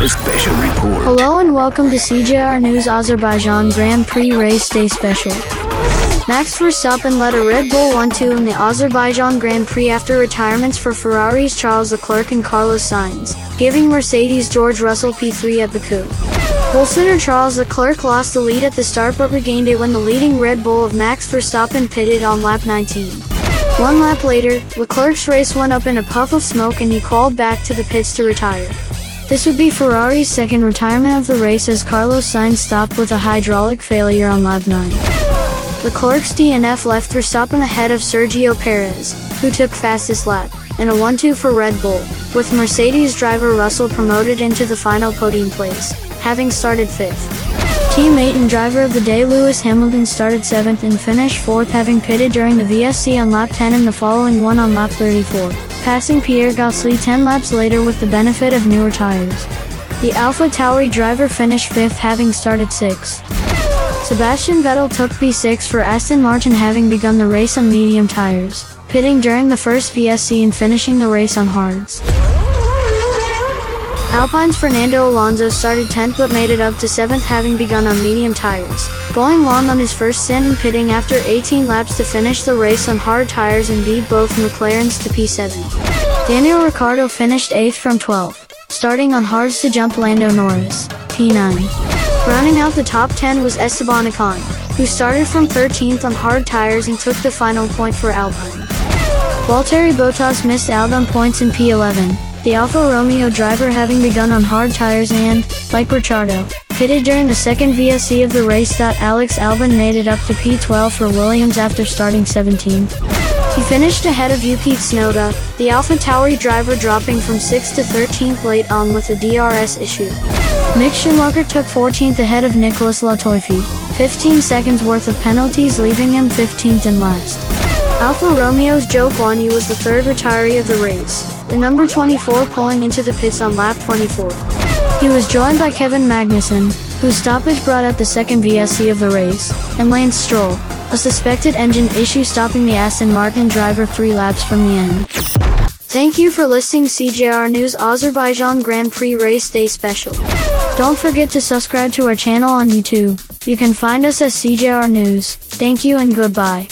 A special report. Hello and welcome to CJR News Azerbaijan Grand Prix Race Day Special. Max Verstappen led a Red Bull 1-2 in the Azerbaijan Grand Prix after retirements for Ferrari's Charles Leclerc and Carlos Sainz, giving Mercedes George Russell P3 at Baku. Pole sitter Charles Leclerc lost the lead at the start but regained it when the leading Red Bull of Max Verstappen pitted on lap 19. One lap later, Leclerc's race went up in a puff of smoke and he crawled back to the pits to retire. This would be Ferrari's second retirement of the race as Carlos Sainz stopped with a hydraulic failure on lap 9. Leclerc's DNF left Verstappen ahead of Sergio Perez, who took fastest lap, and a 1-2 for Red Bull, with Mercedes driver Russell promoted into the final podium place, having started 5th. Teammate and driver of the day Lewis Hamilton started 7th and finished 4th having pitted during the VSC on lap 10 and the following one on lap 34 passing Pierre Gasly 10 laps later with the benefit of newer tires. The Alpha Tauri driver finished 5th having started 6th. Sebastian Vettel took P6 for Aston Martin having begun the race on medium tires, pitting during the first VSC and finishing the race on hards. Alpine's Fernando Alonso started 10th but made it up to 7th having begun on medium tires, going long on his first stint and pitting after 18 laps to finish the race on hard tires and beat both McLarens to P7. Daniel Ricciardo finished 8th from 12th, starting on hards to jump Lando Norris, P9. Rounding out the top 10 was Esteban Ocon, who started from 13th on hard tires and took the final point for Alpine. Valtteri Bottas missed out on points in P11, the Alfa Romeo driver having begun on hard tires and, like Ricciardo, pitted during the second VSC of the race. Alex Albon made it up to P12 for Williams after starting 17th. He finished ahead of Yuki Tsunoda, the Alpha Tauri driver dropping from 6th to 13th late on with a DRS issue. Mick Schumacher took 14th ahead of Nicolas Latifi, 15 seconds worth of penalties leaving him 15th and last. Alfa Romeo's Zhou Guanyu was the third retiree of the race, the number 24 pulling into the pits on lap 24. He was joined by Kevin Magnussen, whose stoppage brought out the second VSC of the race, and Lance Stroll, a suspected engine issue stopping the Aston Martin driver three laps from the end. Thank you for listening CJR News Azerbaijan Grand Prix Race Day Special. Don't forget to subscribe to our channel on YouTube. You can find us at CJR News. Thank you and goodbye.